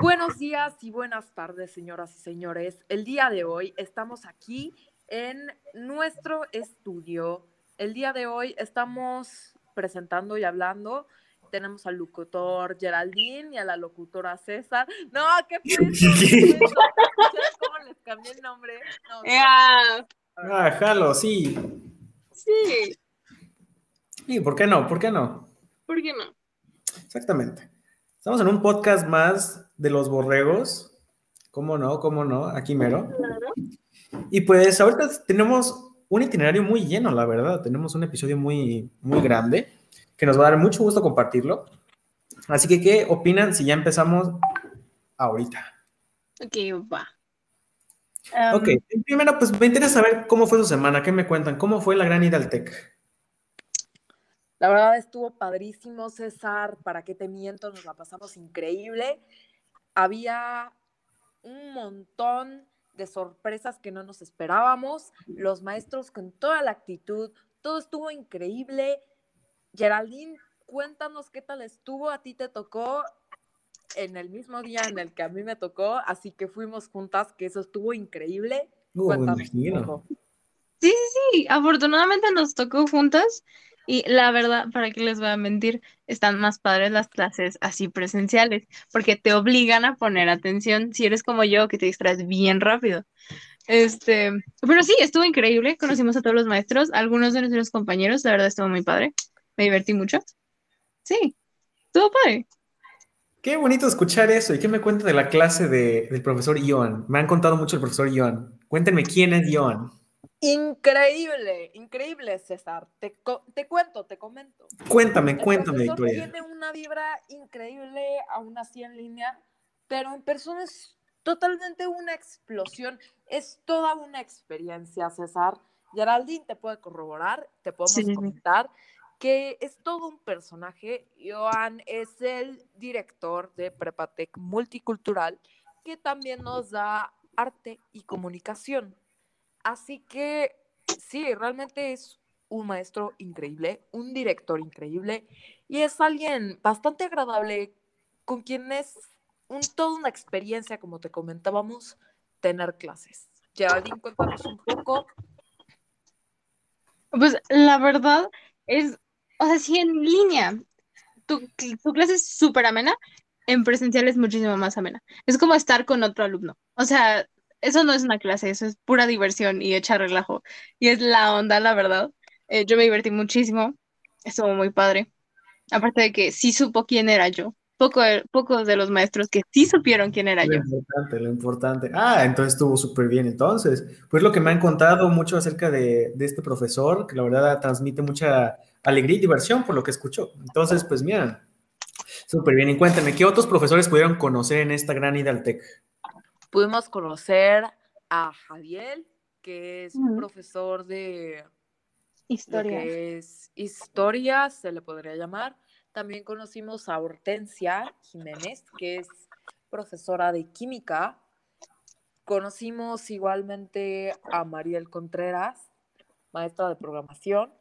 Buenos días y buenas tardes, señoras y señores. El día de hoy estamos aquí en nuestro estudio. El día de hoy estamos presentando y hablando. Tenemos al locutor Geraldine y a la locutora César. No, qué pedo. ¿Cómo les cambié el nombre? No, Ya, Ah, jalo, sí. Sí, Sí, ¿por qué no? ¿Por qué no? ¿por qué no? Exactamente. Estamos en un podcast más de los borregos. ¿Cómo no? ¿Cómo no? Aquí mero. Y pues ahorita tenemos un itinerario muy lleno, la verdad. Tenemos un episodio muy, muy grande que nos va a dar mucho gusto compartirlo. Así que, ¿qué opinan si ya empezamos ahorita? Ok, va. Um, Ok, primero, pues me interesa saber cómo fue su semana. ¿Qué me cuentan? ¿Cómo fue la gran ida al TEC? La verdad estuvo padrísimo, César. ¿Para qué te miento? Nos la pasamos increíble. Había un montón de sorpresas que no nos esperábamos. Los maestros con toda la actitud. Todo estuvo increíble. Geraldine, cuéntanos qué tal estuvo. A ti te tocó en el mismo día en el que a mí me tocó, así que fuimos juntas, que eso estuvo increíble. Uh, Cuéntanos. Sí, sí, sí, afortunadamente nos tocó juntas y la verdad, para qué les voy a mentir, están más padres las clases así presenciales, porque te obligan a poner atención si eres como yo, que te distraes bien rápido. Este, pero sí, estuvo increíble, conocimos a todos los maestros, algunos de nuestros compañeros, la verdad estuvo muy padre, me divertí mucho. Sí, estuvo padre. Qué bonito escuchar eso. ¿Y qué me cuentan de la clase de- del profesor Joan? Me han contado mucho el profesor Joan. Cuéntenme quién es Joan. Increíble, increíble, César. Te, te cuento, te comento. Cuéntame, El cuéntame, Victoria. tiene una vibra increíble, aún así en línea, pero en persona es totalmente una explosión. Es toda una experiencia, César. Geraldine te puede corroborar, te podemos sí. comentar que es todo un personaje. Joan es el director de Prepatec Multicultural, que también nos da arte y comunicación. Así que sí, realmente es un maestro increíble, un director increíble y es alguien bastante agradable con quien es un, toda una experiencia, como te comentábamos, tener clases. Geraldine, cuéntanos un poco. Pues la verdad es, o sea, si en línea tu, tu clase es súper amena, en presencial es muchísimo más amena. Es como estar con otro alumno. O sea, eso no es una clase, eso es pura diversión y echar relajo. Y es la onda, la verdad. Eh, yo me divertí muchísimo, estuvo muy padre. Aparte de que sí supo quién era yo. Poco, pocos de los maestros que sí supieron quién era Lo yo. importante, lo importante. Ah, entonces estuvo súper bien. Entonces, pues lo que me han contado mucho acerca de, de este profesor, que la verdad transmite mucha alegría y diversión por lo que escucho. Entonces, pues mira, súper bien. Y cuéntame, ¿qué otros profesores pudieron conocer en esta gran ida al TEC? Pudimos conocer a Javier, que es un profesor de Historia. que es historia, se le podría llamar. También conocimos a Hortensia Jiménez, que es profesora de química. Conocimos igualmente a Mariel Contreras, maestra de programación.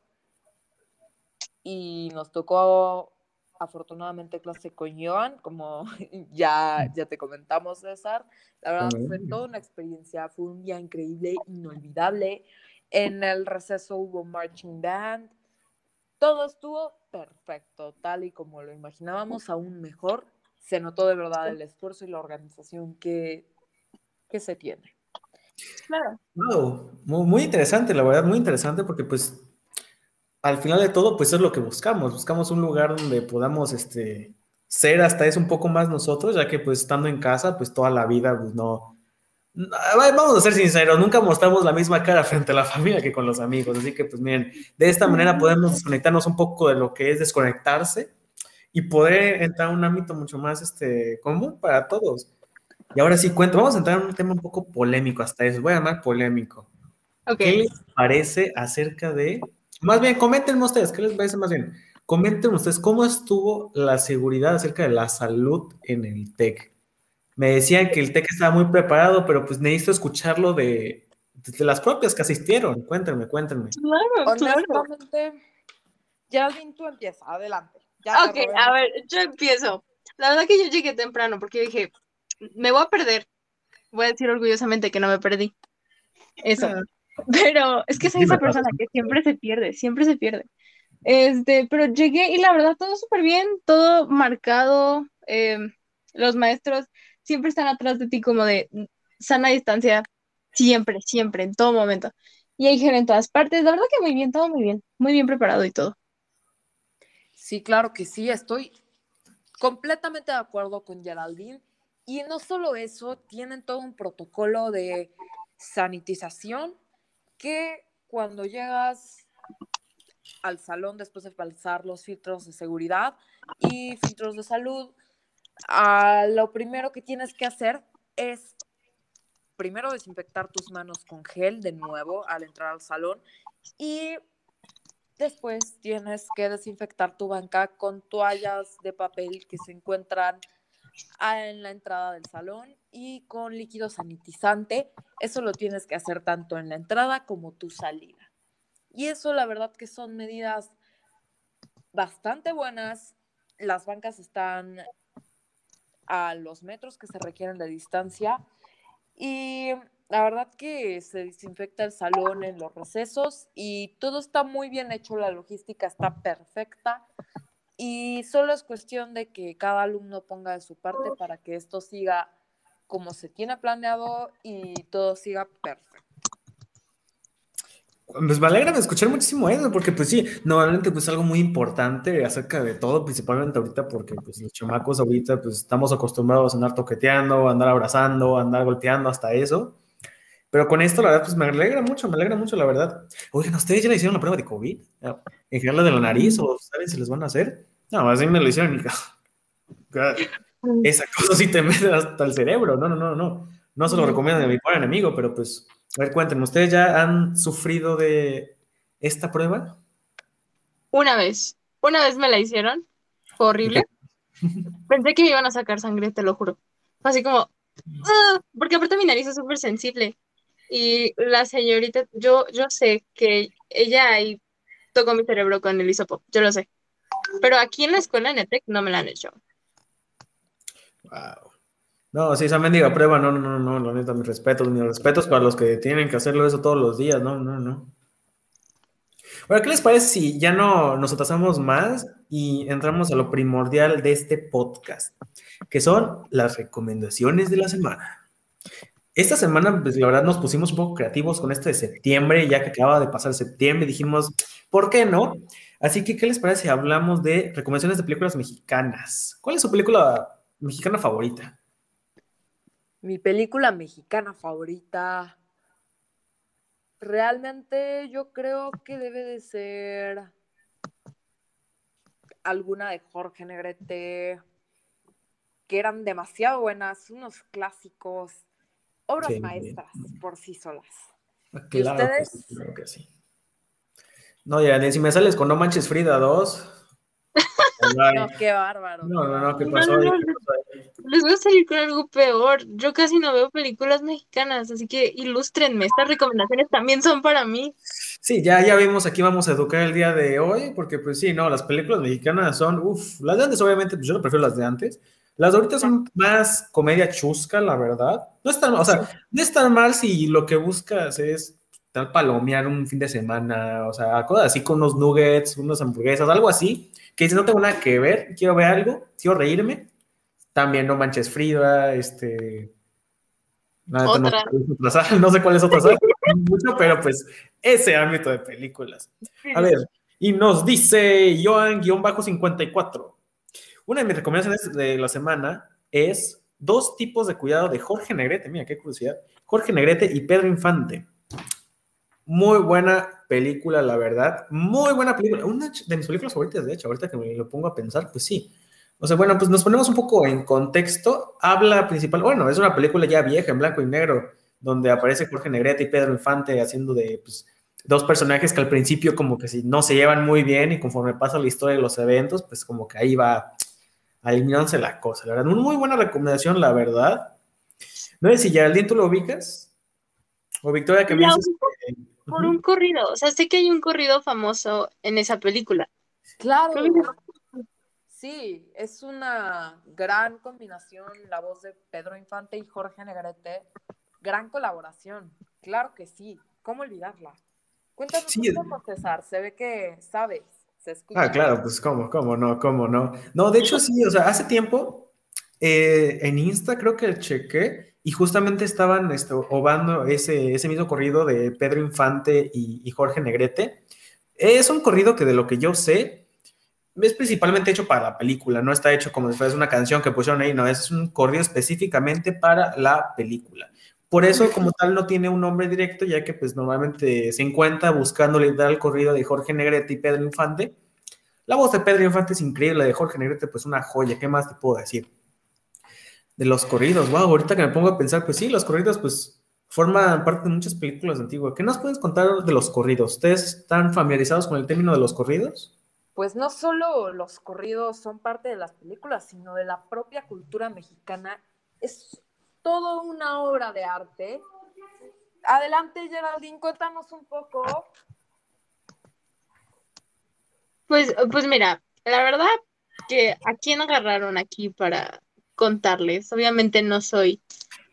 Y nos tocó afortunadamente clase con Joan, como ya, ya te comentamos, César. La verdad fue toda una experiencia, fue un día increíble, inolvidable. En el receso hubo marching band. Todo estuvo perfecto, tal y como lo imaginábamos, aún mejor. Se notó de verdad el esfuerzo y la organización que, que se tiene. Claro. Wow, muy, muy interesante, la verdad, muy interesante porque pues al final de todo pues es lo que buscamos, buscamos un lugar donde podamos este, ser hasta eso un poco más nosotros, ya que pues estando en casa pues toda la vida pues no, vamos a ser sinceros, nunca mostramos la misma cara frente a la familia que con los amigos, así que pues miren, de esta manera podemos desconectarnos un poco de lo que es desconectarse y poder entrar a un ámbito mucho más este, común para todos. Y ahora sí, cuento, vamos a entrar en un tema un poco polémico hasta eso, voy a llamar polémico. Ok. ¿Qué les parece acerca de, más bien, comenten ustedes, ¿qué les parece más bien? Comenten ustedes cómo estuvo la seguridad acerca de la salud en el TEC. Me decían que el TEC estaba muy preparado, pero pues necesito escucharlo de, de las propias que asistieron. Cuéntenme, cuéntenme. Claro, claro. Geraldine, tú empieza, adelante. Ya Ok, a ver, yo empiezo. La verdad que yo llegué temprano porque dije, me voy a perder. Voy a decir orgullosamente que no me perdí. Eso. Pero es que soy Sí, esa persona que siempre se pierde, siempre se pierde. Este, pero llegué y la verdad todo súper bien, todo marcado. eh, los maestros siempre están atrás de ti como de sana distancia, siempre, siempre, en todo momento. Y hay gente en todas partes. La verdad que muy bien, todo muy bien, muy bien preparado y todo. Sí, claro que sí, estoy completamente de acuerdo con Geraldine. Y no solo eso, tienen todo un protocolo de sanitización que cuando llegas al salón después de pasar los filtros de seguridad y filtros de salud, ah, lo primero que tienes que hacer es primero desinfectar tus manos con gel de nuevo al entrar al salón y después tienes que desinfectar tu banca con toallas de papel que se encuentran en la entrada del salón y con líquido sanitizante. Eso lo tienes que hacer tanto en la entrada como tu salida. Y eso la verdad que son medidas bastante buenas. Las bancas están a los metros que se requieren de distancia y la verdad que se desinfecta el salón en los recesos y todo está muy bien hecho, la logística está perfecta y solo es cuestión de que cada alumno ponga de su parte para que esto siga como se tiene planeado y todo siga perfecto. Pues me alegra escuchar muchísimo eso, porque pues sí, normalmente pues algo muy importante acerca de todo, principalmente ahorita porque pues los chamacos ahorita pues estamos acostumbrados a andar toqueteando, a andar abrazando, a andar golpeando, hasta eso. Pero con esto la verdad pues me alegra mucho, me alegra mucho la verdad. Oigan, ¿ustedes ya le hicieron la prueba de COVID? ¿En general de la nariz o saben si les van a hacer? No, así me lo hicieron y esa cosa sí te mete hasta el cerebro, no, no, no, no. No se lo recomiendo a mi pobre enemigo, pero pues a ver, cuéntenme, ¿ustedes ya han sufrido de esta prueba? Una vez, una vez me la hicieron, fue horrible. Pensé que me iban a sacar sangre, te lo juro. Fue así como, ¡ah! porque aparte mi nariz es súper sensible. Y la señorita, yo, yo sé que ella ahí tocó mi cerebro con el hisopo, yo lo sé. Pero aquí en la escuela en ETEC no me la han hecho. Wow. No, sí, esa mendiga prueba, no, no, no, no, la neta, mis respetos, mis respetos para los que tienen que hacerlo eso todos los días, no, no, no. Bueno, ¿qué les parece si ya no nos atrasamos más y entramos a lo primordial de este podcast, que son las recomendaciones de la semana? Esta semana, pues la verdad, nos pusimos un poco creativos con esto de septiembre, ya que acaba de pasar septiembre, dijimos, ¿por qué no? Así que, ¿qué les parece si hablamos de recomendaciones de películas mexicanas? ¿Cuál es su película mexicana favorita? Mi película mexicana favorita. Realmente yo creo que debe de ser alguna de Jorge Negrete, que eran demasiado buenas, unos clásicos, obras Sí. maestras por sí solas. Claro que ustedes? sí, claro que sí. No, ya, ni si me sales con No Manches Frida 2. ay, No, qué bárbaro. No, no, no, ¿qué pasó? no, ahí? no, ¿Qué pasó ahí? Les voy a salir con algo peor. Yo casi no veo películas mexicanas, así que ilústrenme. Estas recomendaciones también son para mí. Sí, ya, ya vimos, aquí vamos a educar el día de hoy, porque pues sí, no, las películas mexicanas son, uff, las de antes obviamente, pues yo no prefiero las de antes. Las de ahorita son más comedia chusca, la verdad. No están, o sea, no están mal si lo que buscas es tal palomear un fin de semana, o sea, cosas así con unos nuggets, unas hamburguesas, algo así, que dices, no tengo nada que ver, quiero ver algo, quiero reírme. También No Manches Frida, este... no- Otra. saga, no sé cuál es otra saga, mucho, pero pues ese ámbito de películas. A ver, y nos dice Joan-54. Una de mis recomendaciones de la semana es dos tipos de cuidado de Jorge Negrete. Mira, qué curiosidad. Jorge Negrete y Pedro Infante. Muy buena película, la verdad. Muy buena película. Una de mis películas favoritas, de hecho, ahorita que me lo pongo a pensar, pues sí. O sea, bueno, pues nos ponemos un poco en contexto. Habla principal, bueno, es una película ya vieja, en blanco y negro, donde aparece Jorge Negrete y Pedro Infante haciendo de, pues, dos personajes que al principio como que si no se llevan muy bien y conforme pasa la historia de los eventos, pues como que ahí va eliminándose la cosa. La verdad, una muy buena recomendación, la verdad. No sé si Geraldine tú lo ubicas. O Victoria que me La Por un corrido. O sea, sé que hay un corrido famoso en esa película. Claro. Sí, es una gran combinación la voz de Pedro Infante y Jorge Negrete. Gran colaboración, claro que sí. ¿Cómo olvidarla? Cuéntanos Sí, un poco, César. Se ve que sabes, Ah, claro, pues cómo, cómo no, cómo no. No, de hecho sí, o sea, hace tiempo eh, en Insta creo que chequé y justamente estaban esto, ovando ese, ese mismo corrido de Pedro Infante y, y Jorge Negrete. Es un corrido que de lo que yo sé es principalmente hecho para la película, no está hecho como si fuese una canción que pusieron ahí, no, es un corrido específicamente para la película. Por eso, como tal, no tiene un nombre directo, ya que pues normalmente se encuentra buscándole dar el corrido de Jorge Negrete y Pedro Infante. La voz de Pedro Infante es increíble, la de Jorge Negrete pues una joya, ¿qué más te puedo decir? De los corridos, wow, ahorita que me pongo a pensar, pues sí, los corridos pues forman parte de muchas películas antiguas. ¿Qué nos puedes contar de los corridos? ¿Ustedes están familiarizados con el término de los corridos? Pues no solo los corridos son parte de las películas, sino de la propia cultura mexicana. Es todo una obra de arte. Adelante, Geraldine, cuéntanos un poco. Pues, pues mira, la verdad que a quién agarraron aquí para contarles. Obviamente no soy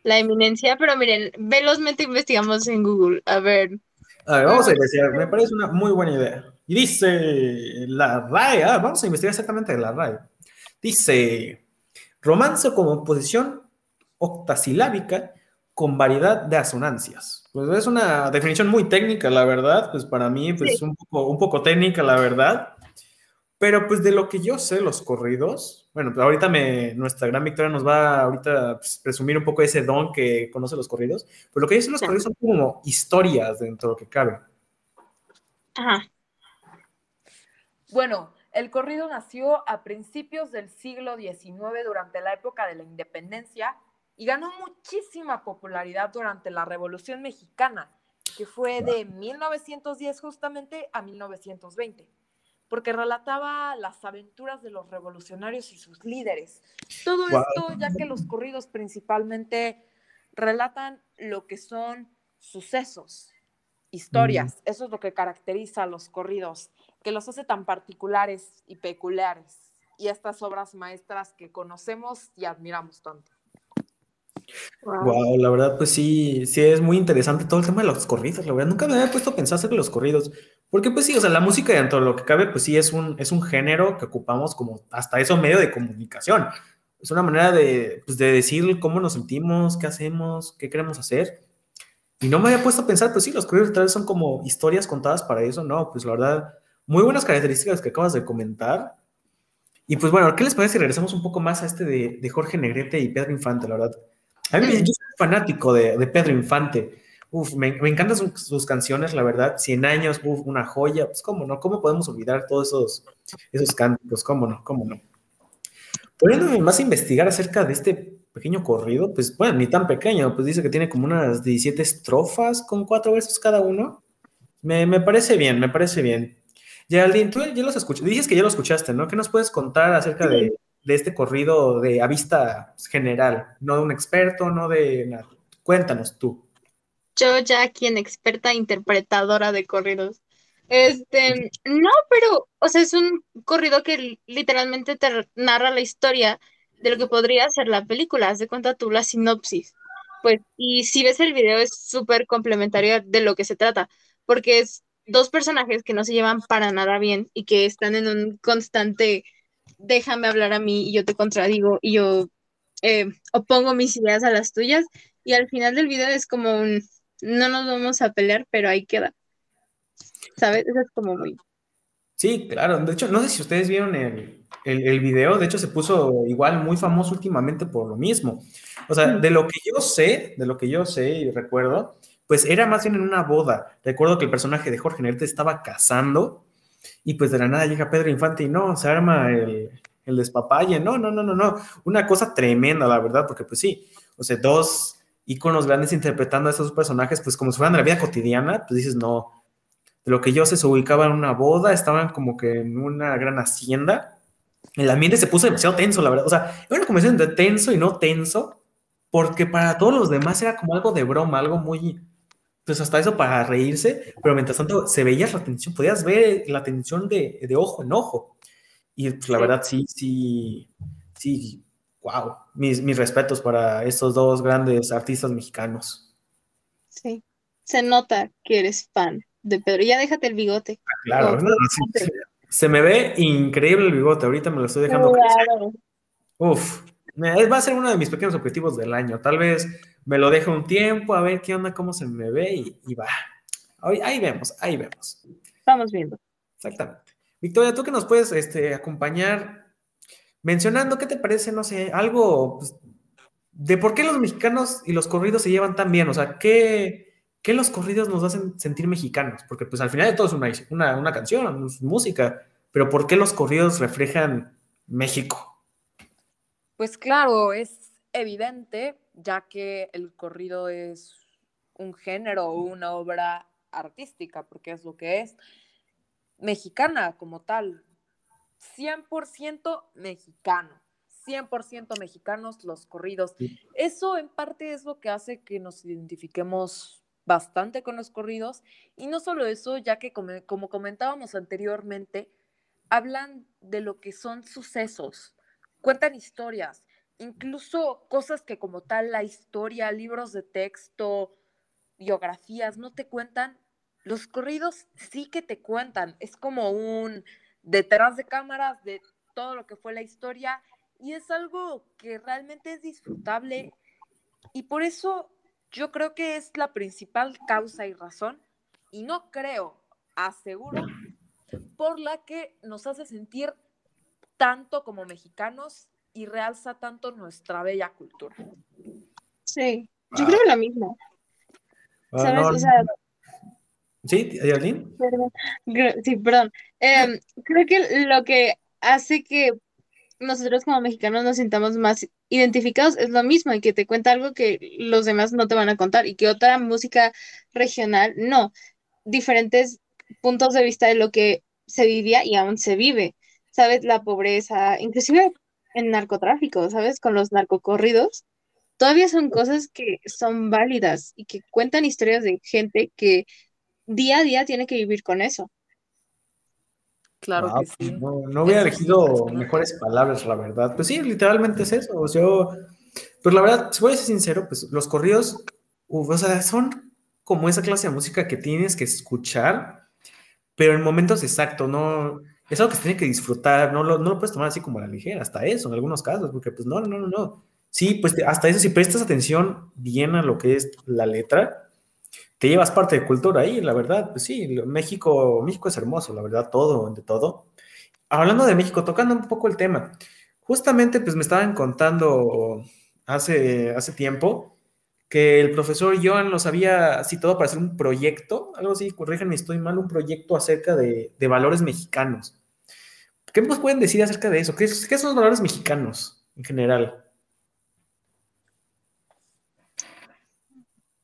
la eminencia, pero miren, velozmente investigamos en Google. A ver, A ver, vamos a investigar, me parece una muy buena idea. Y dice la RAE, ah, vamos a investigar exactamente la RAE. Dice, romance como posición octasilábica con variedad de asonancias. Pues es una definición muy técnica, la verdad, pues para mí, pues Sí. un poco, un poco técnica, la verdad. Pero pues de lo que yo sé, los corridos, bueno, pues ahorita me, nuestra gran Victoria nos va ahorita pues, presumir un poco ese don que conoce los corridos, pero lo que yo sé los corridos son como historias dentro de lo que cabe. ajá, Bueno, el corrido nació a principios del siglo XIX durante la época de la independencia y ganó muchísima popularidad durante la Revolución Mexicana, que fue de 1910 justamente a 1920, porque relataba las aventuras de los revolucionarios y sus líderes. Todo Wow. esto ya que los corridos principalmente relatan lo que son sucesos, historias. Eso es lo que caracteriza a los corridos que los hace tan particulares y peculiares. Y estas obras maestras que conocemos y admiramos tanto. Wow, la verdad, pues sí, sí es muy interesante todo el tema de los corridos, la verdad, nunca me había puesto a pensar sobre los corridos, porque pues sí, o sea, la música dentro de lo que cabe, pues sí es un, es un género que ocupamos como hasta eso medio de comunicación, es una manera de, pues, de decir cómo nos sentimos, qué hacemos, qué queremos hacer, y no me había puesto a pensar, pues sí, los corridos tal vez son como historias contadas para eso, no, pues la verdad, muy buenas características que acabas de comentar, y pues bueno, ¿qué les parece si regresamos un poco más a este de, de Jorge Negrete y Pedro Infante, la verdad? A mí, yo soy fanático de, de Pedro Infante. Uf, me, me encantan su- sus canciones, la verdad. Cien años, uf, una joya. Pues, ¿cómo no? ¿Cómo podemos olvidar todos esos, esos cánticos? ¿Cómo no? ¿Cómo no? Poniéndome más a investigar acerca de este pequeño corrido, pues, bueno, ni tan pequeño, pues dice que tiene como unas 17 estrofas con cuatro versos cada uno. Me, me parece bien, me parece bien. Geraldine, tú ya los escuchaste, dices que ya lo escuchaste, ¿no? ¿Qué nos puedes contar acerca de, de este corrido de a vista general? No de un experto, no de nada. Cuéntanos tú. yo ya aquí en experta interpretadora de corridos. Este, no, pero, o sea, es un corrido que literalmente te narra la historia de lo que podría ser la película. Haz de cuenta tú la sinopsis. Pues, y si ves el video es súper complementario de lo que se trata, porque es dos personajes que no se llevan para nada bien y que están en un constante déjame hablar a mí y yo te contradigo y yo eh, opongo mis ideas a las tuyas y al final del video es como un no nos vamos a pelear, pero ahí queda. ¿Sabes? Eso es como muy... Sí, claro. De hecho, no sé si ustedes vieron el, el, el video. De hecho, se puso igual muy famoso últimamente por lo mismo. O sea, de lo que yo sé, de lo que yo sé y recuerdo, pues era más bien en una boda. Recuerdo que el personaje de Jorge Negrete estaba casando y pues de la nada llega Pedro Infante y no, se arma el, el despapalle. No, no, no, no, no. Una cosa tremenda, la verdad, porque pues sí, o sea, dos íconos grandes interpretando a esos personajes, pues como si fueran de la vida cotidiana, pues dices, no. De lo que yo sé, se ubicaba en una boda, estaban como que en una gran hacienda. El ambiente se puso demasiado tenso, la verdad. O sea, era una conversación de tenso y no tenso, porque para todos los demás era como algo de broma, algo muy, pues hasta eso para reírse, pero mientras tanto se veía la tensión, podías ver la tensión de, de ojo en ojo. Y pues, la verdad, sí, sí, sí, wow. Mis, mis respetos para estos dos grandes artistas mexicanos. Sí, se nota que eres fan de Pedro. Ya déjate el bigote. Ah, claro, se me ve increíble el bigote. Ahorita me lo estoy dejando claro. Uf, va a ser uno de mis pequeños objetivos del año. Tal vez me lo dejo un tiempo, a ver qué onda, cómo se me ve y, va. Ahí, ahí, vemos, ahí vemos. Vamos viendo. Exactamente. Victoria, tú que nos puedes este, acompañar mencionando, ¿qué te parece, no sé, algo pues, de por qué los mexicanos y los corridos se llevan tan bien? O sea, ¿qué, ¿qué los corridos nos hacen sentir mexicanos? Porque pues al final de todo es una, una, una canción, música, pero ¿por qué los corridos reflejan México? Pues claro, es evidente, ya que el corrido es un género o una obra artística, porque es lo que es, mexicana como tal, 100% mexicano. 100% mexicanos los corridos. Eso en parte es lo que hace que nos identifiquemos bastante con los corridos. Y no solo eso, ya que como, como comentábamos anteriormente, hablan de lo que son sucesos, cuentan historias, incluso cosas que como tal la historia, libros de texto, biografías no te cuentan. Los corridos sí que te cuentan. Es como un detrás de cámaras de todo lo que fue la historia y es algo que realmente es disfrutable y por eso yo creo que es la principal causa y razón, y no creo, aseguro, por la que nos hace sentir tanto como mexicanos y realza tanto nuestra bella cultura. Sí, yo creo lo mismo. Ah, ¿Sabes? ¿Sí, Ayalín? Sí, perdón. Em, creo que lo que hace que nosotros como mexicanos nos sintamos más identificados es lo mismo y que te cuenta algo que los demás no te van a contar y que otra música regional no. Diferentes puntos de vista de lo que se vivía y aún se vive. ¿Sabes? La pobreza, inclusive el narcotráfico, ¿sabes? Con los narcocorridos. Todavía son cosas que son válidas y que cuentan historias de gente que día a día tiene que vivir con eso. Claro que sí. No, hubiera elegido mejores palabras, la verdad. Pues sí, literalmente es eso. O sea, pues la verdad, si voy a ser sincero, pues los corridos, o sea, son como esa clase de música que tienes que escuchar, pero en momentos exactos, no. Es algo que se tiene que disfrutar, no lo, no lo puedes tomar así como a la ligera, hasta eso, en algunos casos, porque pues no, no, no, no. Sí, pues hasta eso, si prestas atención bien a lo que es la letra, te llevas parte de cultura ahí, la verdad, pues sí, México, México es hermoso, la verdad, todo, de todo. Hablando de México, tocando un poco el tema, justamente pues me estaban contando hace, hace tiempo que el profesor Joan los había citado para hacer un proyecto, algo así, corríjanme estoy mal, un proyecto acerca de, valores mexicanos. ¿Qué nos pueden decir acerca de eso? ¿Qué, ¿Qué son los valores mexicanos en general?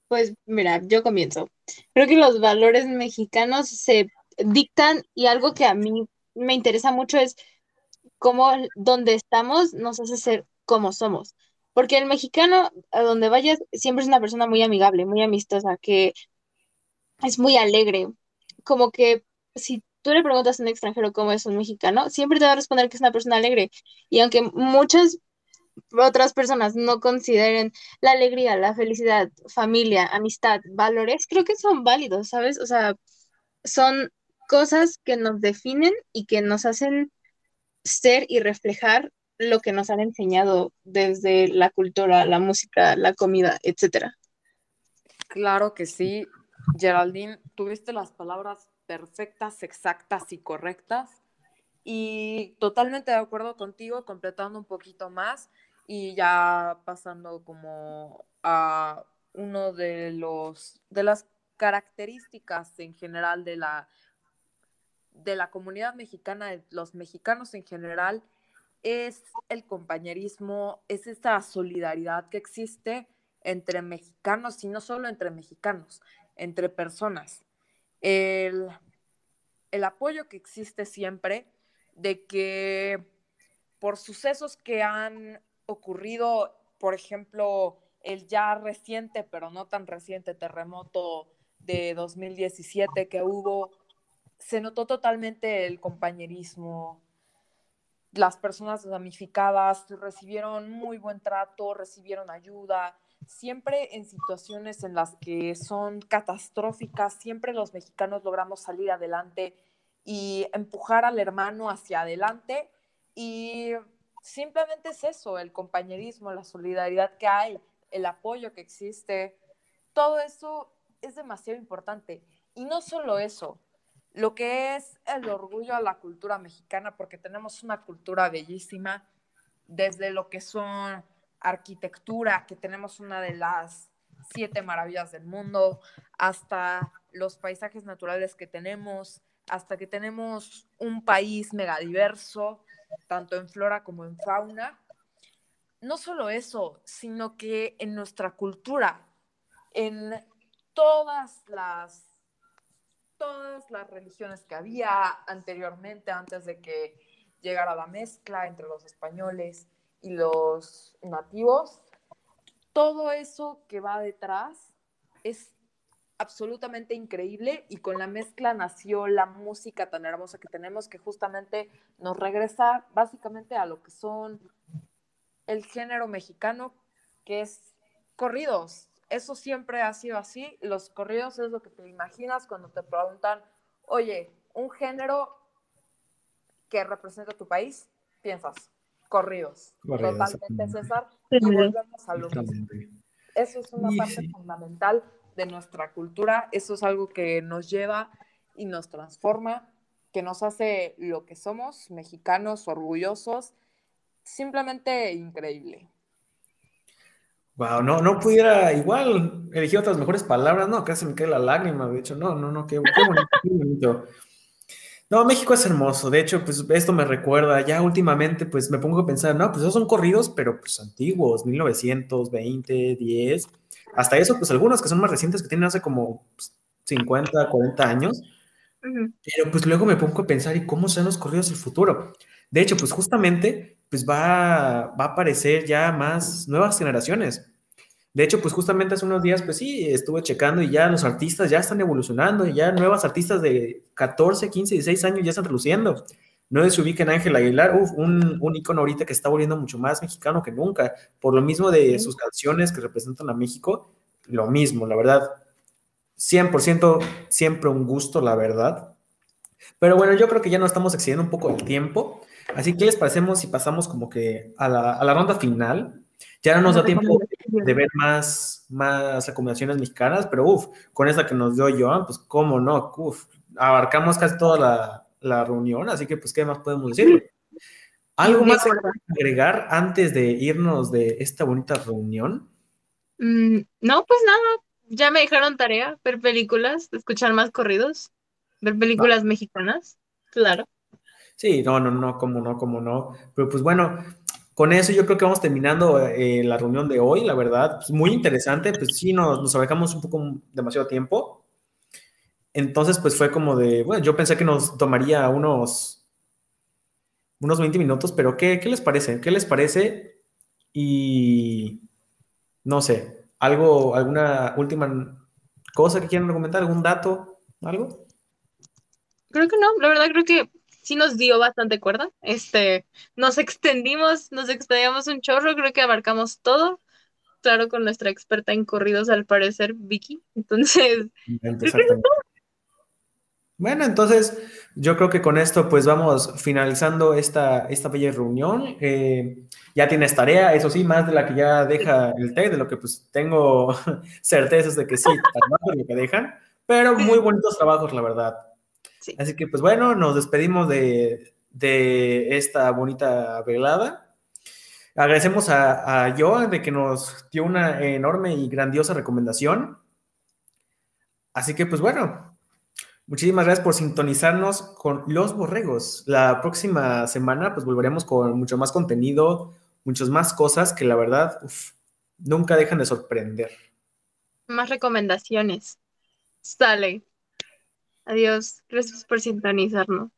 Pues mira, yo comienzo. Creo que los valores mexicanos se dictan y algo que a mí me interesa mucho es cómo donde estamos nos hace ser como somos. Porque el mexicano, a donde vayas, siempre es una persona muy amigable, muy amistosa, que es muy alegre. Como que si tú le preguntas a un extranjero cómo es un mexicano, siempre te va a responder que es una persona alegre. Y aunque muchas otras personas no consideren la alegría, la felicidad, familia, amistad, valores, creo que son válidos, ¿sabes? O sea, son cosas que nos definen y que nos hacen ser y reflejar lo que nos han enseñado desde la cultura, la música, la comida, etcétera. Claro que sí, Geraldine, tuviste las palabras perfectas, exactas y correctas. Y totalmente de acuerdo contigo, completando un poquito más y ya pasando como a uno de los de las características en general de la de la comunidad mexicana, de los mexicanos en general, es el compañerismo, es esta solidaridad que existe entre mexicanos y no solo entre mexicanos, entre personas. El, el apoyo que existe siempre de que por sucesos que han ocurrido, por ejemplo, el ya reciente, pero no tan reciente terremoto de 2017 que hubo, se notó totalmente el compañerismo, las personas damnificadas recibieron muy buen trato, recibieron ayuda, siempre en situaciones en las que son catastróficas, siempre los mexicanos logramos salir adelante y empujar al hermano hacia adelante y simplemente es eso, el compañerismo, la solidaridad que hay, el apoyo que existe, todo eso es demasiado importante. Y no solo eso, lo que es el orgullo a la cultura mexicana, porque tenemos una cultura bellísima, desde lo que son arquitectura, que tenemos una de las siete maravillas del mundo, hasta los paisajes naturales que tenemos, hasta que tenemos un país megadiverso, tanto en flora como en fauna. No solo eso, sino que en nuestra cultura, en todas las todas las religiones que había anteriormente, antes de que llegara la mezcla entre los españoles y los nativos, todo eso que va detrás es absolutamente increíble y con la mezcla nació la música tan hermosa que tenemos que justamente nos regresa básicamente a lo que son el género mexicano, que es corridos. Eso siempre ha sido así. Los corridos es lo que te imaginas cuando te preguntan, oye, un género que representa tu país, piensas, corridos. Totalmente, César. Y volvemos a. Eso es una parte fundamental de nuestra cultura. Eso es algo que nos lleva y nos transforma, que nos hace lo que somos, mexicanos, orgullosos. Simplemente increíble. Wow, no, no pudiera igual elegir otras mejores palabras, no, casi me cae la lágrima, de hecho, no, no, no, qué, bonito, qué bonito. No, México es hermoso, de hecho, pues esto me recuerda, ya últimamente, pues me pongo a pensar, no, pues esos son corridos, pero pues antiguos, 1920, 10, hasta eso, pues algunos que son más recientes, que tienen hace como 50, pues, 40 años. Pero pues luego me pongo a pensar, ¿y cómo serán los corridos del futuro? De hecho, pues justamente, pues va, va a aparecer ya más nuevas generaciones. De hecho, pues justamente hace unos días, pues sí, estuve checando y ya los artistas ya están evolucionando y ya nuevas artistas de 14, 15, 16 años ya están reluciendo. No se ubica en Ángel Aguilar, uf, un, un icono ahorita que está volviendo mucho más mexicano que nunca, por lo mismo de sus canciones que representan a México, lo mismo, la verdad. 100% siempre un gusto, la verdad. Pero bueno, yo creo que ya nos estamos excediendo un poco el tiempo. Así que les parecemos si pasamos como que a la, a la ronda final. Ya no nos da tiempo de ver más, más recomendaciones mexicanas, pero uff, con esta que nos dio Joan, pues cómo no, uff, abarcamos casi toda la, la reunión, así que pues, ¿qué más podemos decir? ¿Algo más que agregar antes de irnos de esta bonita reunión? Mm, no, pues nada, ya me dejaron tarea, ver películas, escuchar más corridos, ver películas mexicanas, claro. Sí, no, no, no, como no, como no. Pero pues bueno, con eso yo creo que vamos terminando eh, la reunión de hoy, la verdad, pues, muy interesante, pues sí, nos, nos un poco demasiado tiempo, entonces, pues fue como de, bueno, yo pensé que nos tomaría unos, unos 20 minutos, pero ¿qué, les parece? ¿Qué les parece? Y no sé, algo, alguna última cosa que quieran comentar, algún dato, algo. Creo que no, la verdad creo que sí nos dio bastante cuerda. Este, nos extendimos, nos extendíamos un chorro, creo que abarcamos todo. Claro, con nuestra experta en corridos, al parecer, Vicky. Entonces, bueno, entonces yo creo que con esto pues vamos finalizando esta, esta bella reunión. Eh, ya tienes tarea, eso sí, más de la que ya deja el TEC, de lo que pues tengo certezas de que sí, de lo que dejan, pero muy bonitos trabajos, la verdad. Así que pues bueno, nos despedimos de, de esta bonita velada. Agradecemos a, a Joan de que nos dio una enorme y grandiosa recomendación. Así que pues bueno, Muchísimas gracias por sintonizarnos con Los Borregos. La próxima semana pues volveremos con mucho más contenido, muchas más cosas que la verdad nunca dejan de sorprender. Más recomendaciones. Sale. Adiós. Gracias por sintonizarnos.